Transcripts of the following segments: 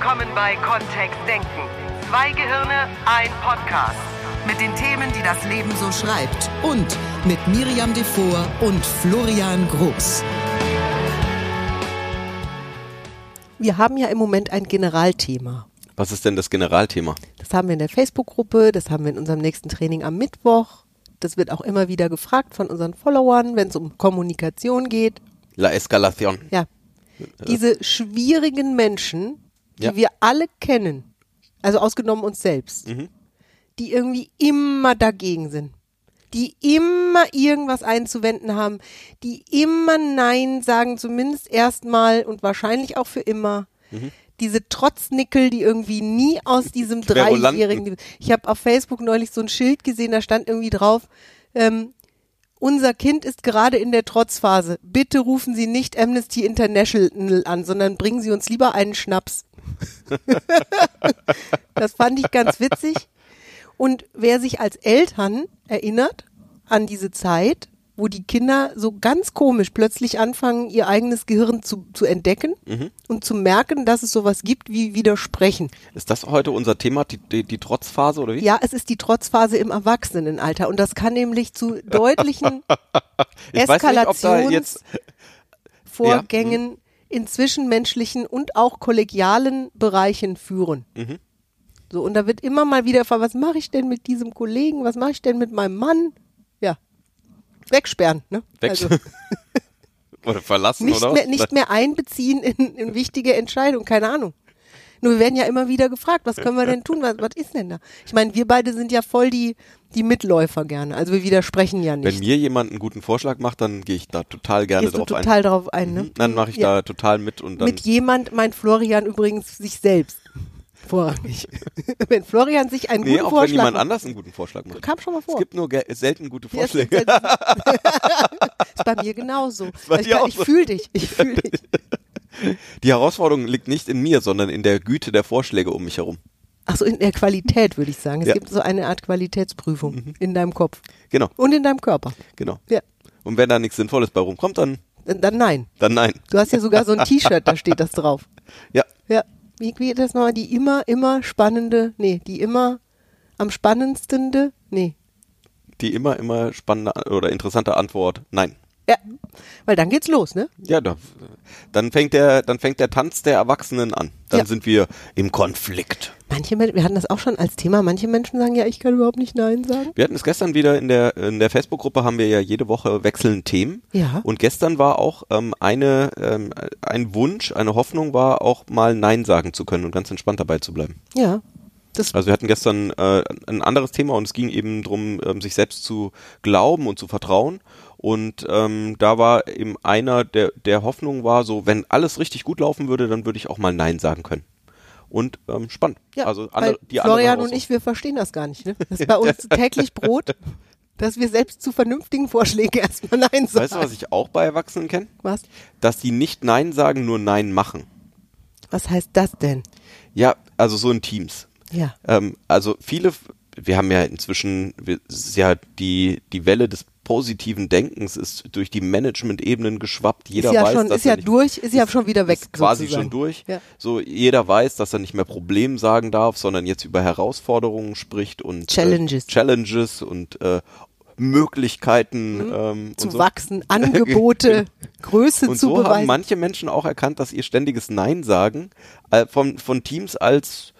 willkommen bei Kontext Denken. Zwei Gehirne, ein Podcast. Mit den Themen, die das Leben so schreibt. Und mit Miriam Devor und Florian Groß. Wir haben ja im Moment ein Generalthema. Was ist denn das Generalthema? Das haben wir in der Facebook-Gruppe, das haben wir in unserem nächsten Training am Mittwoch. Das wird auch immer wieder gefragt von unseren Followern, wenn es um Kommunikation geht. La Escalación. Ja. Diese schwierigen Menschen, die Ja. wir alle kennen, also ausgenommen uns selbst, Mhm. die irgendwie immer dagegen sind, die immer irgendwas einzuwenden haben, die immer Nein sagen, zumindest erstmal und wahrscheinlich auch für immer. Mhm. Diese Trotznickel, die irgendwie nie aus diesem. Dreijährigen. Ich habe auf Facebook neulich so ein Schild gesehen, da stand irgendwie drauf, ähm, unser Kind ist gerade in der Trotzphase. Bitte rufen Sie nicht Amnesty International an, sondern bringen Sie uns lieber einen Schnaps. das fand ich ganz witzig. Und wer sich als Eltern erinnert an diese Zeit, wo die Kinder so ganz komisch plötzlich anfangen, ihr eigenes Gehirn zu, zu entdecken und zu merken, dass es sowas gibt wie Widersprechen. Ist das heute unser Thema, die, die, die Trotzphase oder wie? Ja, es ist die Trotzphase im Erwachsenenalter und das kann nämlich zu deutlichen ich weiß nicht, ob da jetzt Eskalationsvorgängen in zwischenmenschlichen und auch kollegialen Bereichen führen. Mhm. So, und da wird immer mal wieder gefragt, was mache ich denn mit diesem Kollegen, was mache ich denn mit meinem Mann? Ja, wegsperren, ne? Weg Also oder verlassen nicht oder mehr, nicht mehr einbeziehen in, in wichtige Entscheidungen, keine Ahnung. Nur wir werden ja immer wieder gefragt, was können wir denn tun? Was, was ist denn da? Ich meine, wir beide sind ja voll die, die Mitläufer gerne. Also wir widersprechen ja nicht. Wenn mir jemand einen guten Vorschlag macht, dann gehe ich da total gerne Gehst du drauf total ein. drauf ein, ne? Mhm, Dann mache ich Ja. da total mit und dann Mit jemand meint Florian übrigens sich selbst. Vorrangig. wenn Florian sich einen Nee, guten auch wenn Vorschlag jemand macht, anders einen guten Vorschlag macht. kam schon mal vor. Es gibt nur selten gute Ja, es Vorschläge. ist, ist bei mir genauso. bei ich ich fühle dich. Ich fühle dich. Die Herausforderung liegt nicht in mir, sondern in der Güte der Vorschläge um mich herum. Ach so, in der Qualität würde ich sagen. Es Ja. Mhm. gibt so eine Art Qualitätsprüfung in deinem Kopf Genau, und in deinem Körper. genau. Ja. Und wenn da nichts Sinnvolles bei rumkommt, dann, Dann, dann nein. dann nein. Du hast ja sogar so ein T-Shirt, da steht das drauf. Ja, Ja. Wie, wie geht das nochmal? Die immer, immer spannende, nee, die immer am spannendstende, nee. die immer, immer spannende oder interessante Antwort, nein. Ja, weil dann geht's los, ne? Ja, da, dann fängt der, dann fängt der Tanz der Erwachsenen an. Dann Ja. sind wir im Konflikt. Manche Menschen, wir hatten das auch schon als Thema, manche Menschen sagen ja, ich kann überhaupt nicht Nein sagen. Wir hatten es gestern wieder in der in der Facebook-Gruppe haben wir ja jede Woche wechseln Themen. Ja. Und gestern war auch ähm, eine ähm, ein Wunsch, eine Hoffnung war auch mal Nein sagen zu können und ganz entspannt dabei zu bleiben. Ja. Das, Also wir hatten gestern äh, ein anderes Thema und es ging eben drum, ähm, sich selbst zu glauben und zu vertrauen. Und ähm, da war eben einer der der Hoffnung war so, wenn alles richtig gut laufen würde, dann würde ich auch mal Nein sagen können. Und ähm, spannend. ja, also andere, die Florian und ich, wir verstehen das gar nicht. Ne? Das ist bei uns täglich Brot, dass wir selbst zu vernünftigen Vorschlägen erstmal Nein sagen. Weißt du, was ich auch bei Erwachsenen kenne? was? Dass die nicht Nein sagen, nur Nein machen. Was heißt das denn? Ja, also so in Teams. Ja. Ähm, also viele, wir haben ja inzwischen, wir, ist ja die, die Welle des positiven Denkens ist durch die Management-Ebenen geschwappt. Jeder ist ja weiß, schon, dass ist ja nicht, durch, ist ja schon wieder weg. quasi sozusagen. schon durch. Ja. So jeder weiß, dass er nicht mehr Problem sagen darf, sondern jetzt über Herausforderungen spricht und Challenges. äh, Challenges und äh, Möglichkeiten ähm, Mhm. zu und so. wachsen, Angebote, Größe Und zu so haben beweisen. manche Menschen auch erkannt, dass ihr ständiges Nein sagen äh, von, von Teams als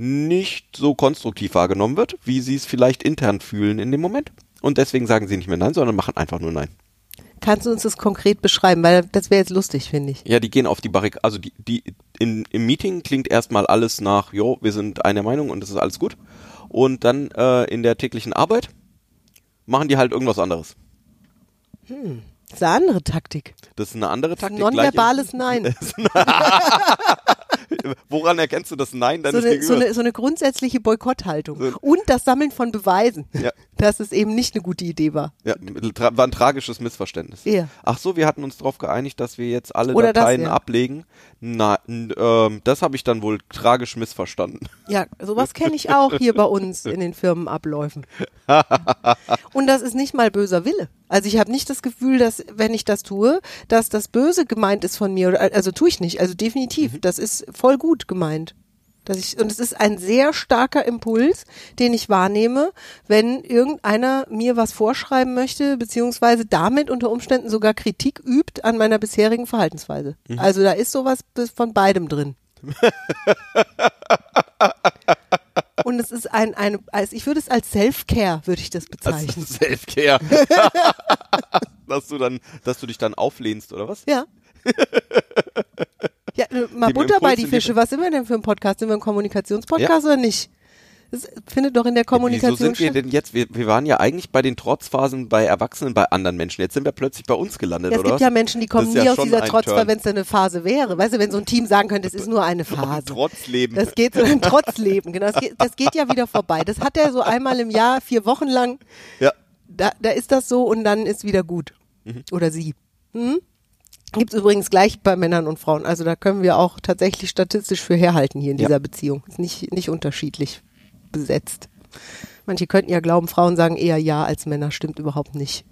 nicht so konstruktiv wahrgenommen wird, wie sie es vielleicht intern fühlen in dem Moment. Und deswegen sagen sie nicht mehr Nein, sondern machen einfach nur Nein. Kannst du uns das konkret beschreiben? Weil das wäre jetzt lustig, finde ich. Ja, die gehen auf die Barrikade. Also die, die in, im Meeting klingt erstmal alles nach, jo, wir sind einer Meinung und es ist alles gut. Und dann äh, in der täglichen Arbeit machen die halt irgendwas anderes. Das ist eine andere Taktik. Das ist eine andere Das Taktik. Nonverbales Nein. Woran erkennst du das Nein So deines eine, so, eine, so eine grundsätzliche Boykotthaltung. So- Und das Sammeln von Beweisen. Ja. dass es eben nicht eine gute Idee war. Ja, tra war ein tragisches Missverständnis. Ja. Ach so, wir hatten uns darauf geeinigt, dass wir jetzt alle Oder das, Dateien ja. ablegen. Na, n- ähm, das habe ich dann wohl tragisch missverstanden. Ja, sowas kenne ich auch hier bei uns in den Firmenabläufen. Und das ist nicht mal böser Wille. Also ich habe nicht das Gefühl, dass wenn ich das tue, dass das böse gemeint ist von mir. Also tue ich nicht. Also definitiv. Das ist voll gut gemeint. Dass ich, und es ist ein sehr starker Impuls, den ich wahrnehme, wenn irgendeiner mir was vorschreiben möchte, beziehungsweise damit unter Umständen sogar Kritik übt an meiner bisherigen Verhaltensweise. Also da ist sowas von beidem drin. Und es ist ein, ein also ich würde es als Self-Care, würde ich das bezeichnen. Selfcare. dass du dann, dass du dich dann auflehnst oder was? Ja. Ja, äh, mal Butter bei Impuls die in die- Fische. Was sind wir denn für ein Podcast? Sind wir ein Kommunikationspodcast oder nicht? Das findet doch in der Kommunikation Wieso sind wir statt. denn jetzt? Wir, wir waren ja eigentlich bei den Trotzphasen bei Erwachsenen, bei anderen Menschen. Jetzt sind wir plötzlich bei uns gelandet, Ja, es oder? gibt was? ja Menschen, die kommen nie ja aus dieser Trotzphase, wenn es eine Phase wäre. Weißt du, wenn so ein Team sagen könnte, es ist nur eine Phase. Trotzleben. Das geht so ein Trotzleben, genau. Das geht, das geht ja wieder vorbei. Das hat er so einmal im Jahr, vier Wochen lang. ja. Da, da ist das so und dann ist wieder gut. Mhm. Oder sie. Hm? Gibt es übrigens gleich bei Männern und Frauen. Also da können wir auch tatsächlich statistisch für herhalten hier in Ja. dieser Beziehung. Ist nicht, nicht unterschiedlich besetzt. Manche könnten ja glauben, Frauen sagen eher ja als Männer. Stimmt überhaupt nicht.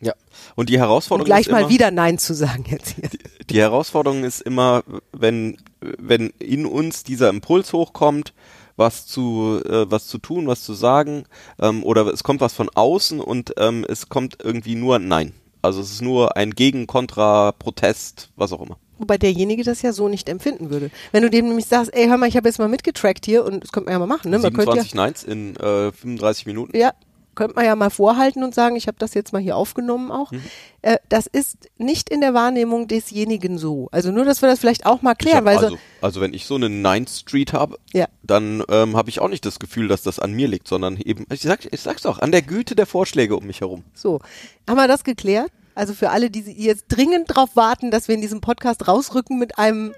ja. Und die Herausforderung gleich ist mal immer, wieder Nein zu sagen jetzt hier. die Herausforderung ist immer, wenn, wenn in uns dieser Impuls hochkommt, was zu, äh, was zu tun, was zu sagen, ähm, oder es kommt was von außen und ähm, es kommt irgendwie nur Nein. Also es ist nur ein Gegen, Kontra, Protest, was auch immer. Wobei derjenige das ja so nicht empfinden würde. Wenn du dem nämlich sagst, ey, hör mal, ich habe jetzt mal mitgetrackt hier und das könnte man ja mal machen, ne? Man könnte ja, 27 Neins in äh, 35 Minuten. ja, könnte man ja mal vorhalten und sagen, ich habe das jetzt mal hier aufgenommen auch. Mhm. Äh, das ist nicht in der Wahrnehmung desjenigen so. Also nur, dass wir das vielleicht auch mal klären, weil also, so, also wenn ich so eine Ninth Street habe, Ja. dann ähm, habe ich auch nicht das Gefühl, dass das an mir liegt, sondern eben, ich, sag, ich sag's doch, an der Güte der Vorschläge um mich herum. so. Haben wir das geklärt? Also für alle, die die jetzt dringend darauf warten, dass wir in diesem Podcast rausrücken mit einem,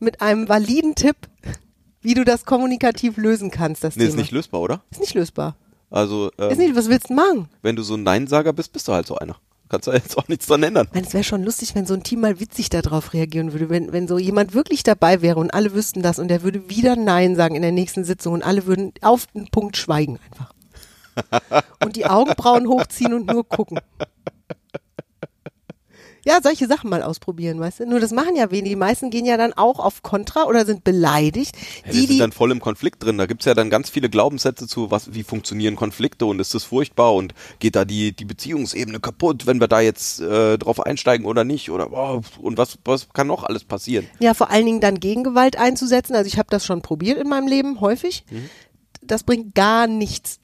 mit einem validen Tipp, wie du das kommunikativ lösen kannst, das Nee, Thema. ist nicht lösbar, oder? ist nicht lösbar. Also, ähm, Ist nicht, was willst du machen? wenn du so ein Neinsager bist, bist du halt so einer. Kannst du jetzt auch nichts dran ändern. Ich meine, es wäre schon lustig, wenn so ein Team mal witzig darauf reagieren würde, wenn, wenn so jemand wirklich dabei wäre und alle wüssten das und der würde wieder Nein sagen in der nächsten Sitzung und alle würden auf den Punkt schweigen einfach. Und die Augenbrauen hochziehen und nur gucken. Ja, solche Sachen mal ausprobieren, weißt du? Nur das machen ja wenige. Die meisten gehen ja dann auch auf Kontra oder sind beleidigt. Ja, die, die sind die, dann voll im Konflikt drin. Da gibt's ja dann ganz viele Glaubenssätze zu, was, wie funktionieren Konflikte und ist das furchtbar und geht da die, die Beziehungsebene kaputt, wenn wir da jetzt äh, drauf einsteigen oder nicht oder oh, und was, was kann noch alles passieren? Ja, vor allen Dingen dann Gegengewalt einzusetzen. Also ich habe das schon probiert in meinem Leben häufig. Das bringt gar nichts.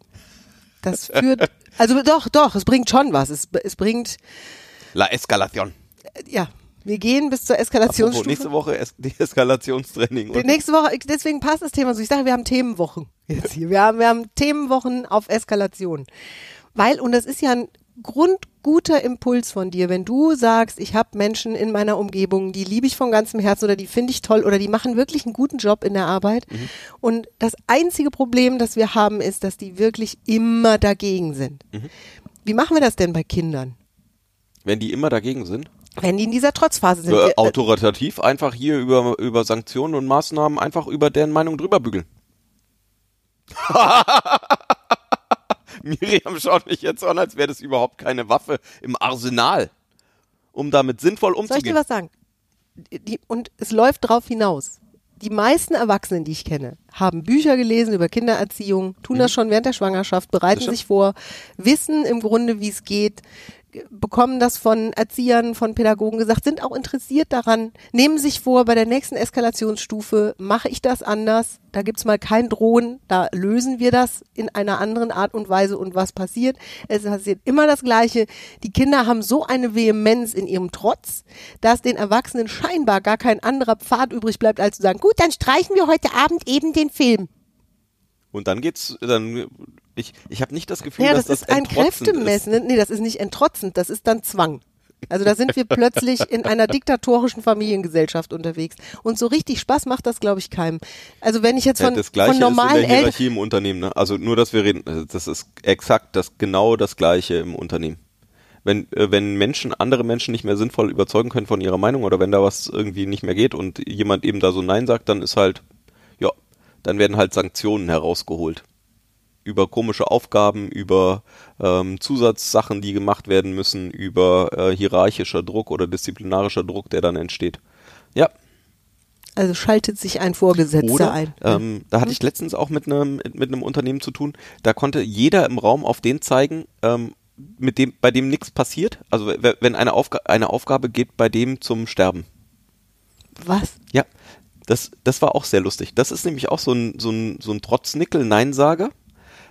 Das führt, also doch, doch, es bringt schon was. Es, es bringt, La Escalation. äh, ja, wir gehen bis zur Apropos, Eskalationsstufe. nächste Woche es die Eskalationstraining. Die nächste Woche, deswegen passt das Thema so. Ich sage, wir haben Themenwochen jetzt hier. Wir haben, wir haben Themenwochen auf Eskalation. Weil, und das ist ja ein grundguter Impuls von dir, wenn du sagst, ich habe Menschen in meiner Umgebung, die liebe ich von ganzem Herzen oder die finde ich toll oder die machen wirklich einen guten Job in der Arbeit. Und das einzige Problem, das wir haben, ist, dass die wirklich immer dagegen sind. Wie machen wir das denn bei Kindern? Wenn die immer dagegen sind, Wenn die in dieser Trotzphase sind. äh, autoritativ einfach hier über, über Sanktionen und Maßnahmen einfach über deren Meinung drüber bügeln. Miriam schaut mich jetzt an, als wäre das überhaupt keine Waffe im Arsenal, um damit sinnvoll Soll ich umzugehen. dir was sagen? Die, und es läuft drauf hinaus. Die meisten Erwachsenen, die ich kenne, haben Bücher gelesen über Kindererziehung, tun das schon während der Schwangerschaft, bereiten Mhm. Sich vor, wissen im Grunde, wie es geht, bekommen das von Erziehern, von Pädagogen gesagt, sind auch interessiert daran, nehmen sich vor, bei der nächsten Eskalationsstufe mache ich das anders, da gibt's mal kein Drohen, da lösen wir das in einer anderen Art und Weise und was passiert? Es passiert immer das Gleiche. Die Kinder haben so eine Vehemenz in ihrem Trotz, dass den Erwachsenen scheinbar gar kein anderer Pfad übrig bleibt, als zu sagen, gut, dann streichen wir heute Abend eben den Film. Und dann geht's, dann, ich, ich habe nicht das Gefühl, Ja, dass das, das, ist ein Kräftemessen. Nee, das ist nicht entrotzend, das ist dann Zwang. Also da sind wir plötzlich in einer diktatorischen Familiengesellschaft unterwegs. Und so richtig Spaß macht das, glaube ich, keinem. Also wenn ich jetzt Ja, von, das gleiche von normalen ist in der Eltern. Hierarchie im Unternehmen. Ne? Also nur, dass wir reden, also das ist exakt das genau das gleiche im Unternehmen. Wenn, äh, wenn Menschen andere Menschen nicht mehr sinnvoll überzeugen können von ihrer Meinung oder wenn da was irgendwie nicht mehr geht und jemand eben da so Nein sagt, dann ist halt, ja, dann werden halt Sanktionen herausgeholt. Über komische Aufgaben, über ähm, Zusatzsachen, die gemacht werden müssen, über äh, hierarchischer Druck oder disziplinarischer Druck, der dann entsteht. Ja, Also schaltet sich ein Vorgesetzter oder, ein. ähm, da hatte ich letztens auch mit einem mit einem Unternehmen zu tun. Da konnte jeder im Raum auf den zeigen, ähm, mit dem bei dem nichts passiert. Also wenn eine, Aufga eine Aufgabe geht bei dem zum Sterben. Was? Ja, das das war auch sehr lustig. Das ist nämlich auch so ein so ein so ein Trotznickel Neinsager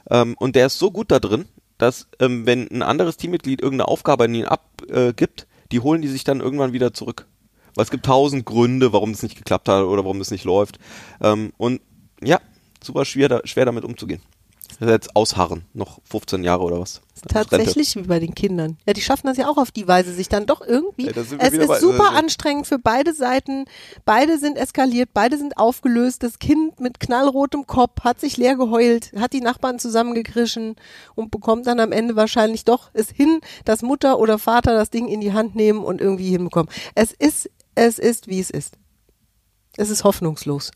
ähm, und der ist so gut da drin, dass ähm, wenn ein anderes Teammitglied irgendeine Aufgabe an ihn abgibt, äh, die holen die sich dann irgendwann wieder zurück. Weil es gibt tausend Gründe, warum es nicht geklappt hat oder warum es nicht läuft. Ähm, und ja, super schwer, da, schwer damit umzugehen. Jetzt ausharren, noch 15 Jahre oder was. Rente. Tatsächlich wie bei den Kindern. Ja, die schaffen das ja auch auf die Weise, sich dann doch irgendwie. Ja, es ist bei- super also- anstrengend für beide Seiten. Beide sind eskaliert, beide sind aufgelöst. Das Kind mit knallrotem Kopf hat sich leer geheult, hat die Nachbarn zusammengekrischen und bekommt dann am Ende wahrscheinlich doch es hin, dass Mutter oder Vater das Ding in die Hand nehmen und irgendwie hinbekommen. Es ist, es ist, wie es ist. Es ist hoffnungslos.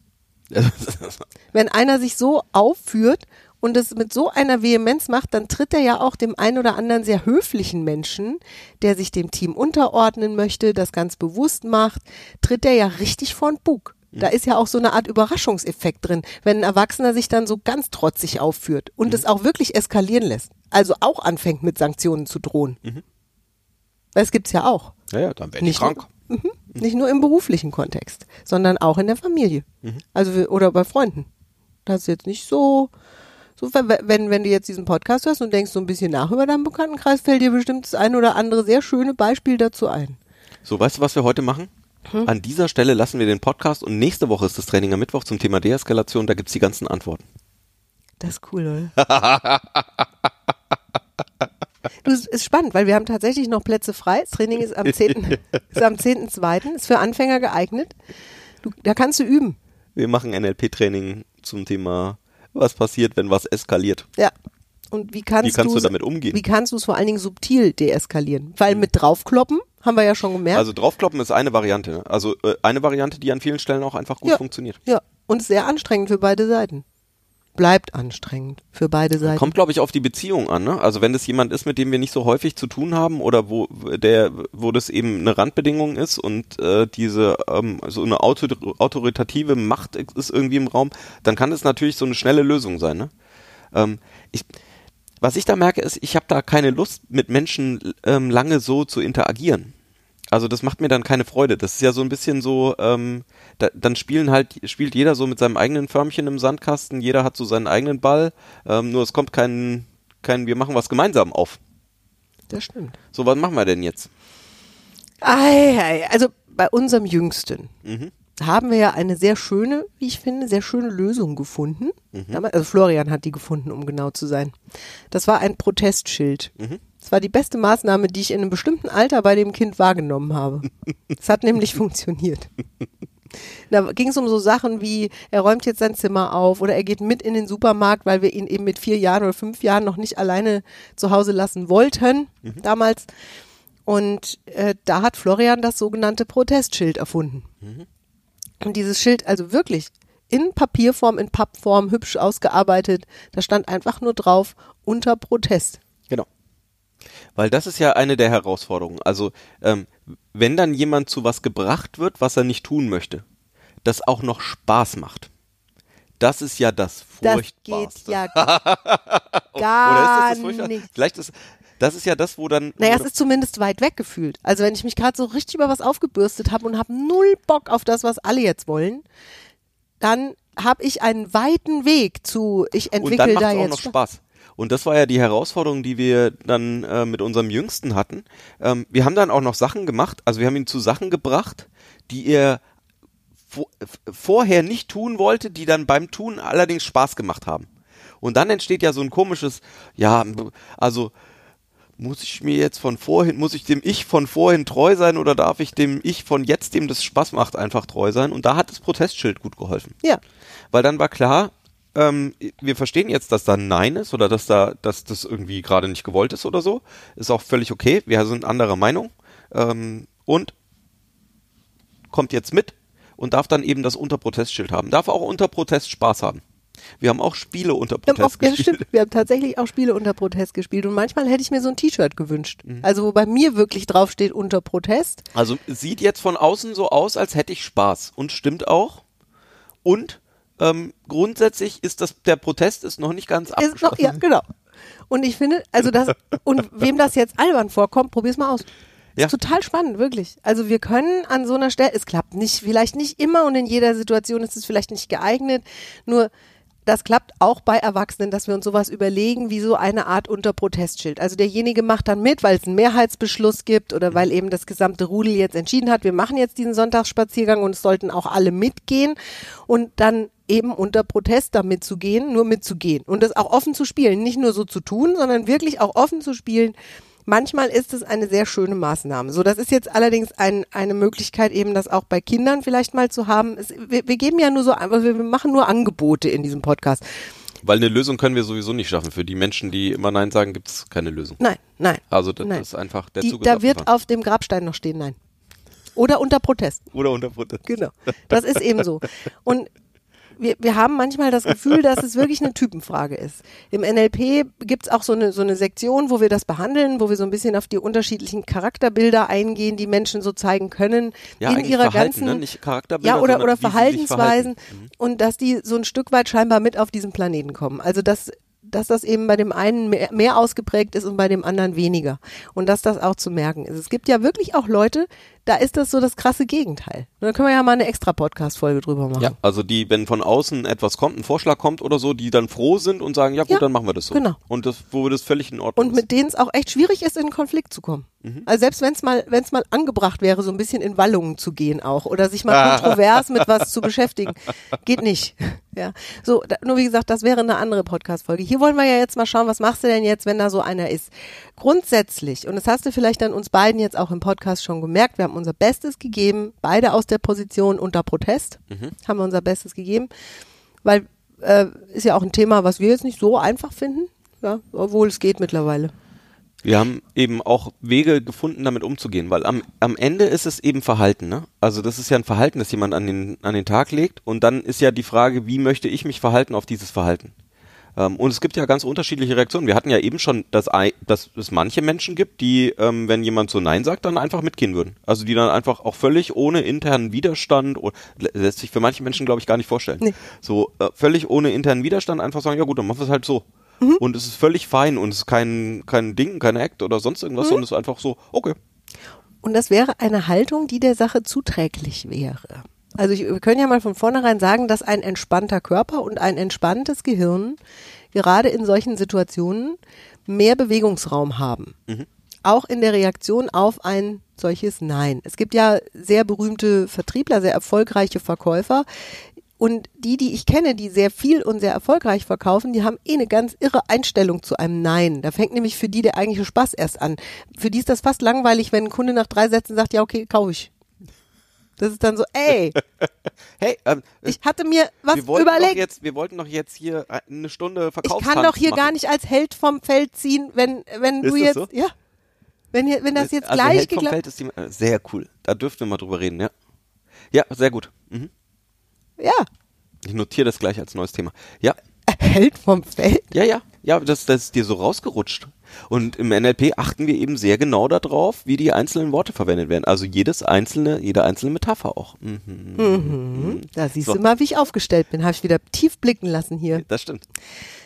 Wenn einer sich so aufführt und es mit so einer Vehemenz macht, dann tritt er ja auch dem einen oder anderen sehr höflichen Menschen, der sich dem Team unterordnen möchte, das ganz bewusst macht, tritt er ja richtig vor den Bug. Da ist ja auch so eine Art Überraschungseffekt drin, wenn ein Erwachsener sich dann so ganz trotzig aufführt und es auch wirklich eskalieren lässt. Also auch anfängt mit Sanktionen zu drohen. Das gibt's ja auch. ja, ja, dann werde ich Nicht krank. nur, mhm. nicht nur im beruflichen Kontext, sondern auch in der Familie. Mhm. Also oder bei Freunden. Das ist jetzt nicht so, so wenn, wenn, du jetzt diesen Podcast hörst und denkst so ein bisschen nach über deinen Bekanntenkreis, fällt dir bestimmt das ein oder andere sehr schöne Beispiel dazu ein. So, weißt du, was wir heute machen? Hm? An dieser Stelle lassen wir den Podcast und nächste Woche ist das Training am Mittwoch zum Thema Deeskalation. Da gibt's die ganzen Antworten. Das ist cool, oder? Du, es ist spannend, weil wir haben tatsächlich noch Plätze frei. Das Training ist am 10. ist am 10.2. ist für Anfänger geeignet. Du, da kannst du üben. Wir machen NLP-Training zum Thema, was passiert, wenn was eskaliert. Ja. Und wie kannst, Wie kannst du damit umgehen? Wie kannst du es vor allen Dingen subtil deeskalieren? Weil mit draufkloppen, haben wir ja schon gemerkt. Also draufkloppen ist eine Variante. ne? Also äh, eine Variante, die an vielen Stellen auch einfach gut Ja. funktioniert. ja. Und sehr anstrengend für beide Seiten. Bleibt anstrengend für beide Seiten. Kommt, glaube ich, auf die Beziehung an. Ne? Also wenn das jemand ist, mit dem wir nicht so häufig zu tun haben oder wo der, wo das eben eine Randbedingung ist und äh, diese ähm, so eine auto, autoritative Macht ist irgendwie im Raum, dann kann es natürlich so eine schnelle Lösung sein. Ne? Ähm, ich, was ich da merke, ist, ich habe da keine Lust, mit Menschen ähm, lange so zu interagieren. Also das macht mir dann keine Freude. Das ist ja so ein bisschen so, ähm, da, dann spielen halt, spielt jeder so mit seinem eigenen Förmchen im Sandkasten, jeder hat so seinen eigenen Ball, ähm, nur es kommt kein, kein, wir machen was gemeinsam auf. Das stimmt. So, was machen wir denn jetzt? Ei, ei, also bei unserem Jüngsten Mhm. haben wir ja eine sehr schöne, wie ich finde, sehr schöne Lösung gefunden. Damals- Also Florian hat die gefunden, um genau zu sein. Das war ein Protestschild. Das war die beste Maßnahme, die ich in einem bestimmten Alter bei dem Kind wahrgenommen habe. Es hat nämlich funktioniert. Da ging es um so Sachen wie, er räumt jetzt sein Zimmer auf oder er geht mit in den Supermarkt, weil wir ihn eben mit vier Jahren oder fünf Jahren noch nicht alleine zu Hause lassen wollten, damals. Und äh, da hat Florian das sogenannte Protestschild erfunden. Und dieses Schild, also wirklich in Papierform, in Pappform, hübsch ausgearbeitet, da stand einfach nur drauf, unter Protest. Genau. Weil das ist ja eine der Herausforderungen. Also, ähm, wenn dann jemand zu was gebracht wird, was er nicht tun möchte, das auch noch Spaß macht. Das ist ja das Das Furchtbarste. geht ja Oder ist gar das das nicht. Vielleicht ist, das ist ja das, wo dann. Naja, es ist zumindest weit weg gefühlt. Also wenn ich mich gerade so richtig über was aufgebürstet habe und habe null Bock auf das, was alle jetzt wollen, dann habe ich einen weiten Weg zu, ich und dann entwickle macht da es auch jetzt. noch Spaß. Und das war ja die Herausforderung, die wir dann äh, mit unserem Jüngsten hatten. Ähm, wir haben dann auch noch Sachen gemacht, also wir haben ihn zu Sachen gebracht, die er vo vorher nicht tun wollte, die dann beim Tun allerdings Spaß gemacht haben. Und dann entsteht ja so ein komisches, ja, also muss ich mir jetzt von vorhin, muss ich dem Ich von vorhin treu sein oder darf ich dem Ich von jetzt, dem das Spaß macht, einfach treu sein? Und da hat das Protestschild gut geholfen. Ja. Weil dann war klar, ähm, wir verstehen jetzt, dass da ein Nein ist oder dass da, dass das irgendwie gerade nicht gewollt ist oder so. Ist auch völlig okay. Wir sind anderer Meinung. Ähm, und kommt jetzt mit und darf dann eben das Unterprotestschild haben. Darf auch unter Protest Spaß haben. Wir haben auch Spiele unter Protest auch, ja, gespielt. stimmt, wir haben tatsächlich auch Spiele unter Protest gespielt und manchmal hätte ich mir so ein T-Shirt gewünscht. Mhm. Also wo bei mir wirklich draufsteht unter Protest. Also sieht jetzt von außen so aus, als hätte ich Spaß und stimmt auch. Und ähm, grundsätzlich ist das der Protest ist noch nicht ganz Ist abgeschlossen. noch, ja, genau. Und ich finde, also das, und wem das jetzt albern vorkommt, probier's mal aus. Ja. Ist total spannend, wirklich. Also wir können an so einer Stelle, es klappt nicht, vielleicht nicht immer und in jeder Situation ist es vielleicht nicht geeignet, nur das klappt auch bei Erwachsenen, dass wir uns sowas überlegen, wie so eine Art Unterprotestschild. Also derjenige macht dann mit, weil es einen Mehrheitsbeschluss gibt oder weil eben das gesamte Rudel jetzt entschieden hat, wir machen jetzt diesen Sonntagsspaziergang und es sollten auch alle mitgehen und dann eben unter Protest da mitzugehen, nur mitzugehen und das auch offen zu spielen, nicht nur so zu tun, sondern wirklich auch offen zu spielen. Manchmal ist es eine sehr schöne Maßnahme. So, das ist jetzt allerdings ein, eine Möglichkeit, eben das auch bei Kindern vielleicht mal zu haben. Es, wir, wir geben ja nur so, aber wir machen nur Angebote in diesem Podcast. Weil eine Lösung können wir sowieso nicht schaffen. Für die Menschen, die immer Nein sagen, gibt es keine Lösung. Nein, nein. Also das Nein. ist einfach der Die, Zug da wird auf dem Grabstein noch stehen, nein. Oder unter Protest. Oder unter Protest. Genau. Das ist eben so. Und wir, wir haben manchmal das Gefühl, dass es wirklich eine Typenfrage ist. Im NLP gibt's auch so eine, so eine Sektion, wo wir das behandeln, wo wir so ein bisschen auf die unterschiedlichen Charakterbilder eingehen, die Menschen so zeigen können Ja, in ihrer Verhalten, ganzen ne? Nicht Charakterbilder, ja oder oder Verhaltensweisen verhalten. Mhm. und dass die so ein Stück weit scheinbar mit auf diesen Planeten kommen. Also dass dass das eben bei dem einen mehr, mehr ausgeprägt ist und bei dem anderen weniger. Und dass das auch zu merken ist. Es gibt ja wirklich auch Leute, da ist das so das krasse Gegenteil. Und da können wir ja mal eine extra Podcast-Folge drüber machen. Ja, also die, wenn von außen etwas kommt, ein Vorschlag kommt oder so, die dann froh sind und sagen, ja gut, Ja, dann machen wir das so. genau. Und das, wo das völlig in Ordnung Und mit denen es auch echt schwierig ist, in einen Konflikt zu kommen. Also selbst wenn es mal, wenn es mal angebracht wäre, so ein bisschen in Wallungen zu gehen auch oder sich mal kontrovers mit was zu beschäftigen, geht nicht. Ja, so da, nur wie gesagt, das wäre eine andere Podcast-Folge. Hier wollen wir ja jetzt mal schauen, was machst du denn jetzt, wenn da so einer ist? Grundsätzlich und das hast du vielleicht an uns beiden jetzt auch im Podcast schon gemerkt, wir haben unser Bestes gegeben, beide aus der Position unter Protest, haben wir unser Bestes gegeben, weil äh, ist ja auch ein Thema, was wir jetzt nicht so einfach finden, ja, obwohl es geht mittlerweile. Wir haben eben auch Wege gefunden, damit umzugehen, weil am, am Ende ist es eben Verhalten, ne? Also das ist ja ein Verhalten, das jemand an den, an den Tag legt und dann ist ja die Frage, wie möchte ich mich verhalten auf dieses Verhalten? Ähm, und es gibt ja ganz unterschiedliche Reaktionen. Wir hatten ja eben schon, dass, dass es manche Menschen gibt, die, ähm, wenn jemand so Nein sagt, dann einfach mitgehen würden. Also die dann einfach auch völlig ohne internen Widerstand, oder, lässt sich für manche Menschen, glaube ich, gar nicht vorstellen. Nee. So äh, völlig ohne internen Widerstand einfach sagen, ja gut, dann machen wir es halt so. Und es ist völlig fein und es ist kein, kein Ding, kein Act oder sonst irgendwas, sondern es ist einfach so, okay. Und das wäre eine Haltung, die der Sache zuträglich wäre. Also ich, wir können ja mal von vornherein sagen, dass ein entspannter Körper und ein entspanntes Gehirn gerade in solchen Situationen mehr Bewegungsraum haben. Auch in der Reaktion auf ein solches Nein. Es gibt ja sehr berühmte Vertriebler, sehr erfolgreiche Verkäufer. Und die, die ich kenne, die sehr viel und sehr erfolgreich verkaufen, die haben eh eine ganz irre Einstellung zu einem Nein. Da fängt nämlich für die der eigentliche Spaß erst an. Für die ist das fast langweilig, wenn ein Kunde nach drei Sätzen sagt, ja, okay, kaufe ich. Das ist dann so, ey, Hey, ähm, ich hatte mir was wir wollten doch überlegt. jetzt, wir wollten doch jetzt hier eine Stunde Ich Verkaufstanz kann doch hier machen. gar nicht als Held vom Feld ziehen, wenn, wenn du Ist das jetzt, so? ja. Wenn, hier, wenn das jetzt also gleich Held vom Feld ist die, äh, sehr cool. Da dürften wir mal drüber reden, ja. Ja, sehr gut. Mhm. Ja. Ich notiere das gleich als neues Thema. Ja, Held vom Feld? ja, ja. Ja, das, das ist dir so rausgerutscht. Und im NLP achten wir eben sehr genau darauf, wie die einzelnen Worte verwendet werden. Also jedes einzelne, jede einzelne Metapher auch. Mhm. Da siehst So. du mal, wie ich aufgestellt bin. Habe ich wieder tief blicken lassen hier. Das stimmt.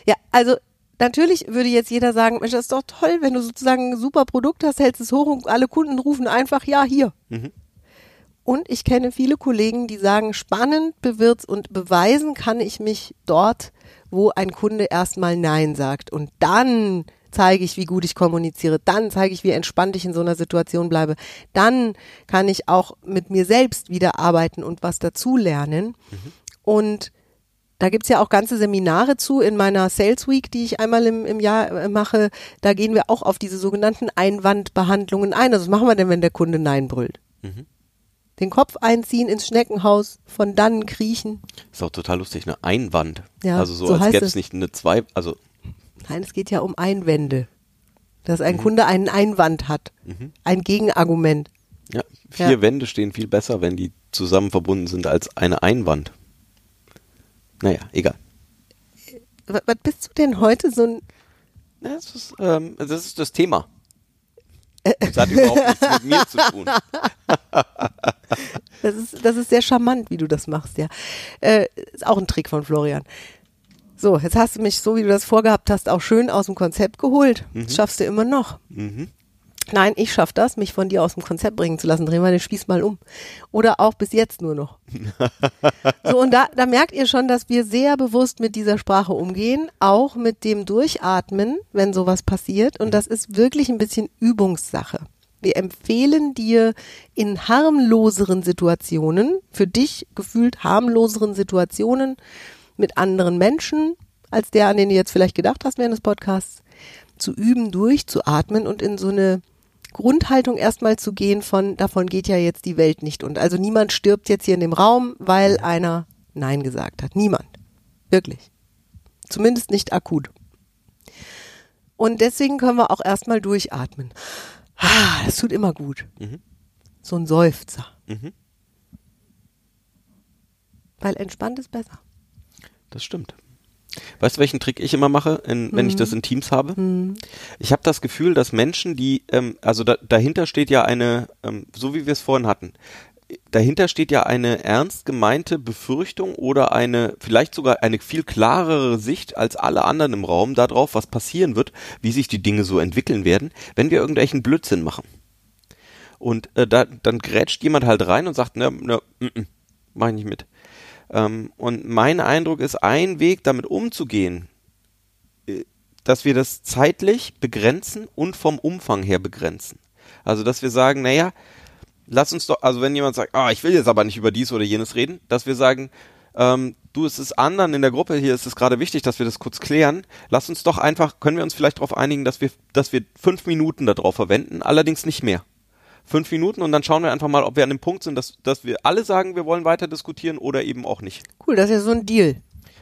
Ja, also natürlich würde jetzt jeder sagen, Mensch, das ist doch toll, wenn du sozusagen ein super Produkt hast, hältst es hoch und alle Kunden rufen einfach, ja, hier. Und ich kenne viele Kollegen, die sagen, spannend bewirt's und beweisen kann ich mich dort, wo ein Kunde erstmal Nein sagt. Und dann zeige ich, wie gut ich kommuniziere. Dann zeige ich, wie entspannt ich in so einer Situation bleibe. Dann kann ich auch mit mir selbst wieder arbeiten und was dazulernen. Und da gibt's ja auch ganze Seminare zu in meiner Sales Week, die ich einmal im, im Jahr äh, mache. Da gehen wir auch auf diese sogenannten Einwandbehandlungen ein. Also was machen wir denn, wenn der Kunde Nein brüllt? Den Kopf einziehen ins Schneckenhaus, von dann kriechen. Ist auch total lustig, eine Einwand. Ja, also so, so als gäbe es. nicht eine zwei, also Nein, es geht ja um Einwände. Dass Mhm. ein Kunde einen Einwand hat. Ein Gegenargument. ja, vier Ja. Wände stehen viel besser, wenn die zusammen verbunden sind als eine Einwand. Naja, egal. Was, was bist du denn heute so ein Ja, Das ist, ähm, das ist das Thema. Das hat überhaupt nichts mit mir zu tun. Das ist, das ist sehr charmant, wie du das machst, ja. Äh, ist auch ein Trick von Florian. So, jetzt hast du mich, so wie du das vorgehabt hast, auch schön aus dem Konzept geholt. Das schaffst du immer noch. Nein, ich schaff das, mich von dir aus dem Konzept bringen zu lassen. Drehen wir den Spieß mal um. Oder auch bis jetzt nur noch. so, und da, da merkt ihr schon, dass wir sehr bewusst mit dieser Sprache umgehen, auch mit dem Durchatmen, wenn sowas passiert. Und das ist wirklich ein bisschen Übungssache. Wir empfehlen dir in harmloseren Situationen, für dich gefühlt harmloseren Situationen mit anderen Menschen, als der, an den du jetzt vielleicht gedacht hast während des Podcasts, zu üben, durchzuatmen und in so eine Grundhaltung erstmal zu gehen von, davon geht ja jetzt die Welt nicht. Und also niemand stirbt jetzt hier in dem Raum, weil einer Nein gesagt hat. Niemand. Wirklich. Zumindest nicht akut. Und deswegen können wir auch erstmal durchatmen. Ah, das tut immer gut. So ein Seufzer. Weil entspannt ist besser. Das stimmt. Weißt du, welchen Trick ich immer mache, in, wenn ich das in Teams habe? Ich habe das Gefühl, dass Menschen, die, ähm, also da, dahinter steht ja eine, ähm, so wie wir es vorhin hatten, dahinter steht ja eine ernst gemeinte Befürchtung oder eine, vielleicht sogar eine viel klarere Sicht als alle anderen im Raum darauf, was passieren wird, wie sich die Dinge so entwickeln werden, wenn wir irgendwelchen Blödsinn machen. Und äh, da, dann grätscht jemand halt rein und sagt, ne, ne, mm, mm, mach ich nicht mit. Ähm, und mein Eindruck ist, ein Weg damit umzugehen, äh, dass wir das zeitlich begrenzen und vom Umfang her begrenzen. Also, dass wir sagen, naja, lass uns doch, also wenn jemand sagt, ah, ich will jetzt aber nicht über dies oder jenes reden, dass wir sagen, ähm, du, es ist anderen in der Gruppe, hier ist es gerade wichtig, dass wir das kurz klären. Lass uns doch einfach, können wir uns vielleicht darauf einigen, dass wir, dass wir fünf Minuten darauf verwenden, allerdings nicht mehr. Fünf Minuten und dann schauen wir einfach mal, ob wir an dem Punkt sind, dass, dass wir alle sagen, wir wollen weiter diskutieren oder eben auch nicht. Cool, das ist ja so ein Deal.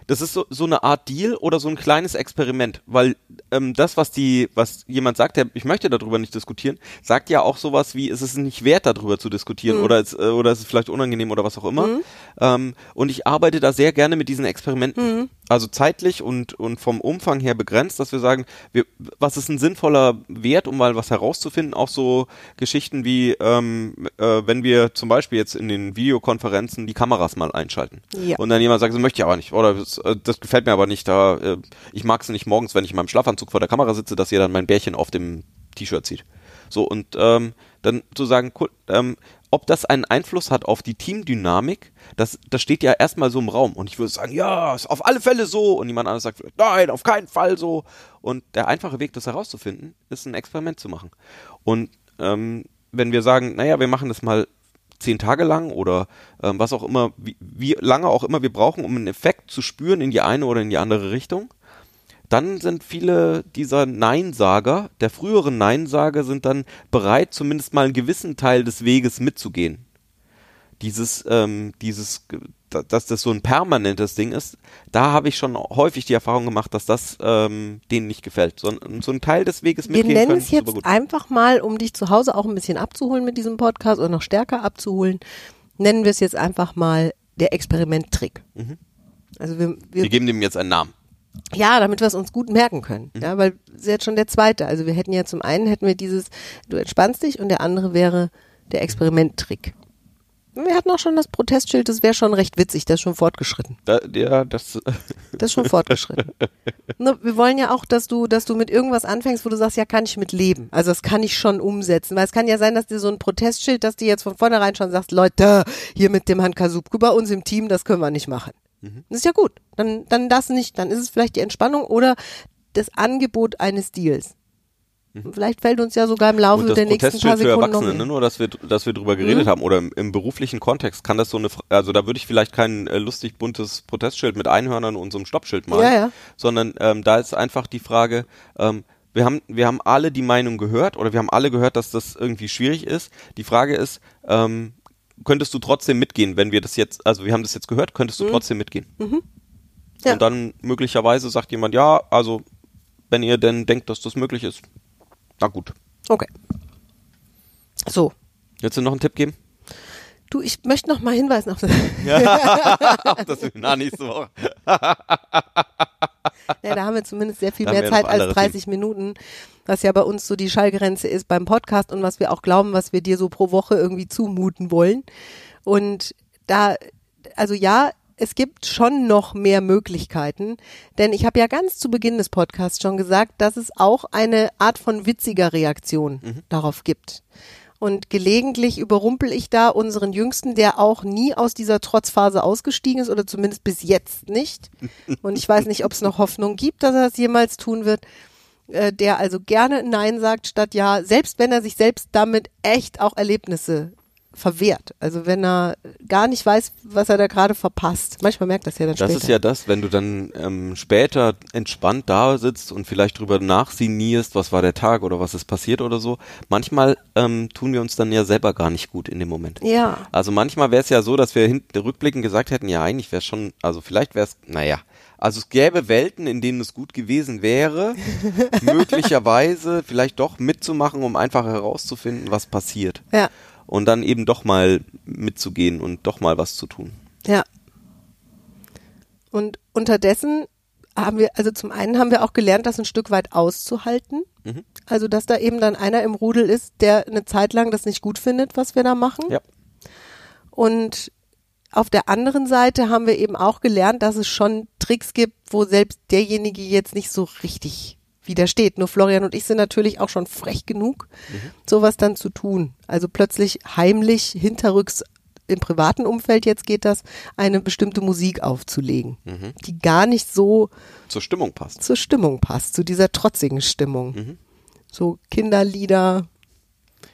Das ist so, so eine Art Deal oder so ein kleines Experiment, weil ähm, das, was die, was jemand sagt, der, ich möchte darüber nicht diskutieren, sagt ja auch sowas wie, es ist nicht wert, darüber zu diskutieren oder es, äh, oder es ist vielleicht unangenehm oder was auch immer. Ähm, und ich arbeite da sehr gerne mit diesen Experimenten. Also zeitlich und, und vom Umfang her begrenzt, dass wir sagen, wir, was ist ein sinnvoller Wert, um mal was herauszufinden? Auch so Geschichten wie, ähm, äh, wenn wir zum Beispiel jetzt in den Videokonferenzen die Kameras mal einschalten. Ja. Und dann jemand sagt, das möchte ich aber nicht. Oder das, äh, das gefällt mir aber nicht. Da, äh, ich mag es nicht morgens, wenn ich in meinem Schlafanzug vor der Kamera sitze, dass ihr dann mein Bärchen auf dem T-Shirt zieht. So, und ähm, dann zu sagen, ähm, ob das einen Einfluss hat auf die Teamdynamik, das, das steht ja erstmal so im Raum. Und ich würde sagen, ja, ist auf alle Fälle so. Und jemand anderes sagt, nein, auf keinen Fall so. Und der einfache Weg, das herauszufinden, ist ein Experiment zu machen. Und ähm, wenn wir sagen, naja, wir machen das mal zehn Tage lang oder ähm, was auch immer, wie, wie lange auch immer wir brauchen, um einen Effekt zu spüren in die eine oder in die andere Richtung, dann sind viele dieser Neinsager, der früheren Neinsager, sind dann bereit, zumindest mal einen gewissen Teil des Weges mitzugehen. Dieses, ähm, dieses, dass das so ein permanentes Ding ist, da habe ich schon häufig die Erfahrung gemacht, dass das ähm, denen nicht gefällt. So, ein- so ein Teil des Weges Wir mitgehen nennen können, es jetzt einfach mal, um dich zu Hause auch ein bisschen abzuholen mit diesem Podcast oder noch stärker abzuholen, nennen wir es jetzt einfach mal der Experimenttrick. Also wir, wir Wir geben dem jetzt einen Namen. Ja, damit wir es uns gut merken können. Ja, weil es ist jetzt schon der zweite. Also wir hätten ja zum einen hätten wir dieses, du entspannst dich und der andere wäre der Experimenttrick. Wir hatten auch schon das Protestschild, das wäre schon recht witzig, das ist schon fortgeschritten. Da, ja, das, Das ist schon fortgeschritten. Ne, wir wollen ja auch, dass du, dass du mit irgendwas anfängst, wo du sagst, ja, kann ich mit leben. Also das kann ich schon umsetzen. Weil es kann ja sein, dass dir so ein Protestschild, dass du jetzt von vornherein schon sagst, Leute, hier mit dem Herrn Kasubke bei uns im Team, das können wir nicht machen. Das ist ja gut. Dann, dann das nicht. Dann ist es vielleicht die Entspannung oder das Angebot eines Deals. Vielleicht fällt uns ja sogar im Laufe Mhm. Der nächsten paar Protestschild für Sekunden noch Erwachsene, ne? nur dass wir, dass wir drüber geredet haben oder im, im beruflichen Kontext kann das so eine, also da würde ich vielleicht kein äh, lustig buntes Protestschild mit Einhörnern und so einem Stoppschild malen, Ja, ja. sondern ähm, da ist einfach die Frage, ähm, wir haben, wir haben alle die Meinung gehört oder wir haben alle gehört, dass das irgendwie schwierig ist. Die Frage ist, ähm, könntest du trotzdem mitgehen, wenn wir das jetzt, also wir haben das jetzt gehört, könntest du trotzdem mitgehen? Mhm. Ja. Und dann möglicherweise sagt jemand, ja, also wenn ihr denn denkt, dass das möglich ist, na gut. Okay. So. Willst du noch einen Tipp geben? Du, ich möchte noch mal hinweisen auf das. Auf das Seminar nächste Woche. Ja, da haben wir zumindest sehr viel Da mehr Zeit als andere 30 Minuten, was ja bei uns so die Schallgrenze ist beim Podcast und was wir auch glauben, was wir dir so pro Woche irgendwie zumuten wollen. Und da, also ja, es gibt schon noch mehr Möglichkeiten, denn ich habe ja ganz zu Beginn des Podcasts schon gesagt, dass es auch eine Art von witziger Reaktion darauf gibt. Und gelegentlich überrumpel ich da unseren Jüngsten, der auch nie aus dieser Trotzphase ausgestiegen ist oder zumindest bis jetzt nicht. Und ich weiß nicht, ob es noch Hoffnung gibt, dass er es jemals tun wird. Äh, der also gerne Nein sagt statt Ja, selbst wenn er sich selbst damit echt auch Erlebnisse verwehrt. Also wenn er gar nicht weiß, was er da gerade verpasst. Manchmal merkt das ja dann Das später. ist ja das, wenn du dann ähm, später entspannt da sitzt und vielleicht drüber nachsinnierst, was war der Tag oder was ist passiert oder so. Manchmal ähm, tun wir uns dann ja selber gar nicht gut in dem Moment. ja. Also manchmal wäre es ja so, dass wir hinten rückblickend gesagt hätten, ja, eigentlich wäre es schon, also vielleicht wäre es, naja, also es gäbe Welten, in denen es gut gewesen wäre, möglicherweise vielleicht doch mitzumachen, um einfach herauszufinden, was passiert. Ja. Und dann eben doch mal mitzugehen und doch mal was zu tun. Ja. Und unterdessen haben wir, also zum einen haben wir auch gelernt, das ein Stück weit auszuhalten. Mhm. Also, dass da eben dann einer im Rudel ist, der eine Zeit lang das nicht gut findet, was wir da machen. Ja. Und auf der anderen Seite haben wir eben auch gelernt, dass es schon Tricks gibt, wo selbst derjenige jetzt nicht so richtig widersteht. Nur Florian und ich sind natürlich auch schon frech genug, sowas dann zu tun. Also plötzlich heimlich, hinterrücks im privaten Umfeld, jetzt geht das, eine bestimmte Musik aufzulegen, die gar nicht so Zur Stimmung passt. zur Stimmung passt, zu dieser trotzigen Stimmung. So Kinderlieder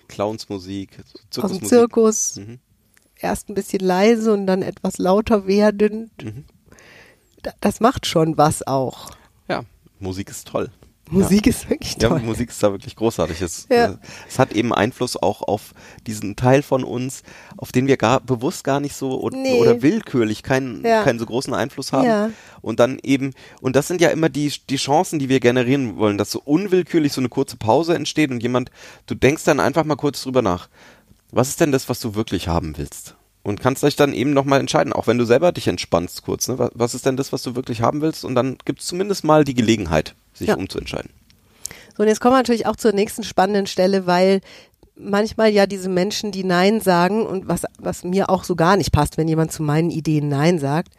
Clownsmusik, aus dem. Zirkus, Mhm. erst ein bisschen leise und dann etwas lauter werdend. Mhm. Da- Das macht schon was auch. Ja, Musik ist toll. Musik ist wirklich Ja, toll. Musik ist da wirklich großartig. Es, Ja. äh, es hat eben Einfluss auch auf diesen Teil von uns, auf den wir gar bewusst gar nicht so oder, Nee. oder willkürlich keinen, Ja. keinen so großen Einfluss haben. Ja. Und dann eben, und das sind ja immer die, die Chancen, die wir generieren wollen, dass so unwillkürlich so eine kurze Pause entsteht und jemand, du denkst dann einfach mal kurz drüber nach. Was ist denn das, was du wirklich haben willst? Und kannst dich dann eben nochmal entscheiden, auch wenn du selber dich entspannst kurz. Ne? Was- Was ist denn das, was du wirklich haben willst? Und dann gibt es zumindest mal die Gelegenheit, sich Ja. umzuentscheiden. So, und jetzt kommen wir natürlich auch zur nächsten spannenden Stelle, weil manchmal ja diese Menschen, die Nein sagen und was, was mir auch so gar nicht passt, wenn jemand zu meinen Ideen Nein sagt,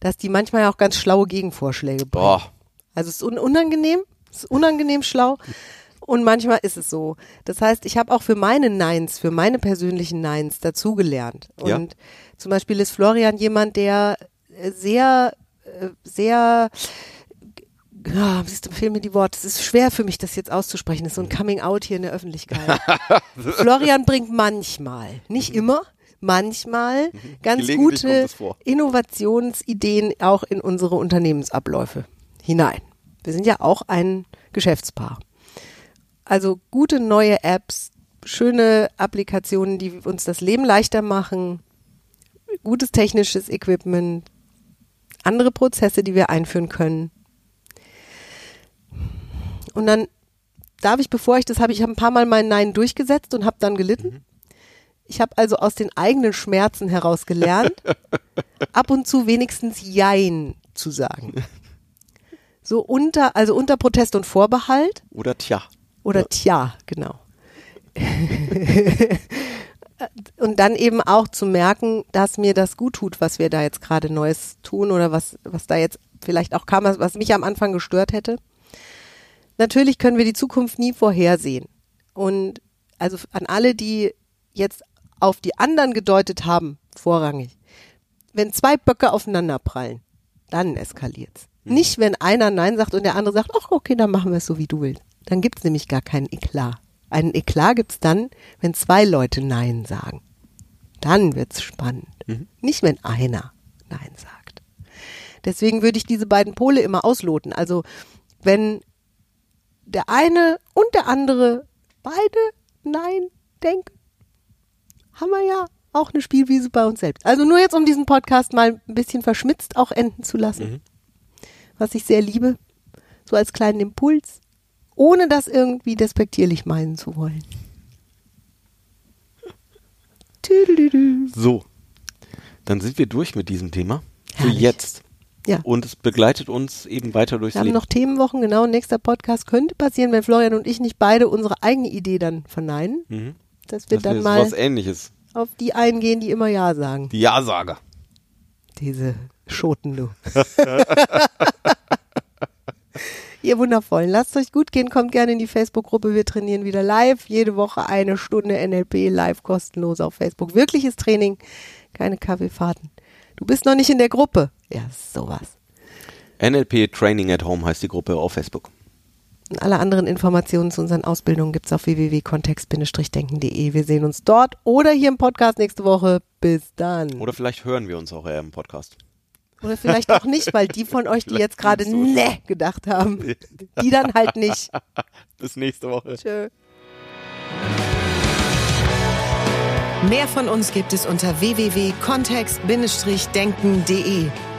dass die manchmal ja auch ganz schlaue Gegenvorschläge bringen. Boah. Also es ist un unangenehm, es ist unangenehm schlau und manchmal ist es so. Das heißt, ich habe auch für meine Neins, für meine persönlichen Neins dazugelernt. Und Ja. zum Beispiel ist Florian jemand, der sehr, äh, sehr ja, siehst du, fehlen mir die Worte. Es ist schwer für mich, das jetzt auszusprechen. Das ist so ein Coming Out hier in der Öffentlichkeit. Florian bringt manchmal, nicht immer, manchmal ganz Gelegentlich kommt gute. Innovationsideen auch in unsere Unternehmensabläufe hinein. Wir sind ja auch ein Geschäftspaar. Also gute neue Apps, schöne Applikationen, die uns das Leben leichter machen, gutes technisches Equipment, andere Prozesse, die wir einführen können. Und dann darf ich, bevor ich das habe, ich habe ein paar Mal mein Nein durchgesetzt und habe dann gelitten. Ich habe also aus den eigenen Schmerzen heraus gelernt, ab und zu wenigstens Jein zu sagen. So unter, also unter Protest und Vorbehalt Oder tja. oder Tja, genau. und dann eben auch zu merken, dass mir das gut tut, was wir da jetzt gerade Neues tun oder was, was da jetzt vielleicht auch kam, was was mich am Anfang gestört hätte. Natürlich können wir die Zukunft nie vorhersehen. Und also an alle, die jetzt auf die anderen gedeutet haben, vorrangig. Wenn zwei Böcke aufeinander prallen, dann eskaliert's. Nicht, wenn einer Nein sagt und der andere sagt, ach okay, dann machen wir es so, wie du willst. Dann gibt's nämlich gar keinen Eklat. Einen Eklat gibt's dann, wenn zwei Leute Nein sagen. Dann wird's spannend. Nicht, wenn einer Nein sagt. Deswegen würde ich diese beiden Pole immer ausloten. Also wenn der eine und der andere beide Nein denken, haben wir ja auch eine Spielwiese bei uns selbst. Also nur jetzt, um diesen Podcast mal ein bisschen verschmitzt auch enden zu lassen. Was ich sehr liebe. So als kleinen Impuls. Ohne das irgendwie despektierlich meinen zu wollen. So, dann sind wir durch mit diesem Thema. Für Herrlich. jetzt. Ja. Und es begleitet uns eben weiter durchs Wir haben Leben. noch Themenwochen, genau. Nächster Podcast könnte passieren, wenn Florian und ich nicht beide unsere eigene Idee dann verneinen. Mhm. Dass wir Das dann ist mal was ähnliches. auf die eingehen, die immer Ja sagen. Die Ja-Sager. Diese Schoten, du. Ihr Wundervollen, lasst euch gut gehen, kommt gerne in die Facebook-Gruppe. Wir trainieren wieder live. Jede Woche eine Stunde NLP live kostenlos auf Facebook. Wirkliches Training, keine Kaffeefahrten. Du bist noch nicht in der Gruppe. Ja, sowas. NLP Training at Home heißt die Gruppe auf Facebook. Alle anderen Informationen zu unseren Ausbildungen gibt's auf www.kontext-denken.de. Wir sehen uns dort oder hier im Podcast nächste Woche. Bis dann. Oder vielleicht hören wir uns auch eher im Podcast. Oder vielleicht auch nicht, weil die von euch, die jetzt gerade ne gedacht haben, die dann halt nicht. Bis nächste Woche. Tschö. Mehr von uns gibt es unter www.kontext-denken.de.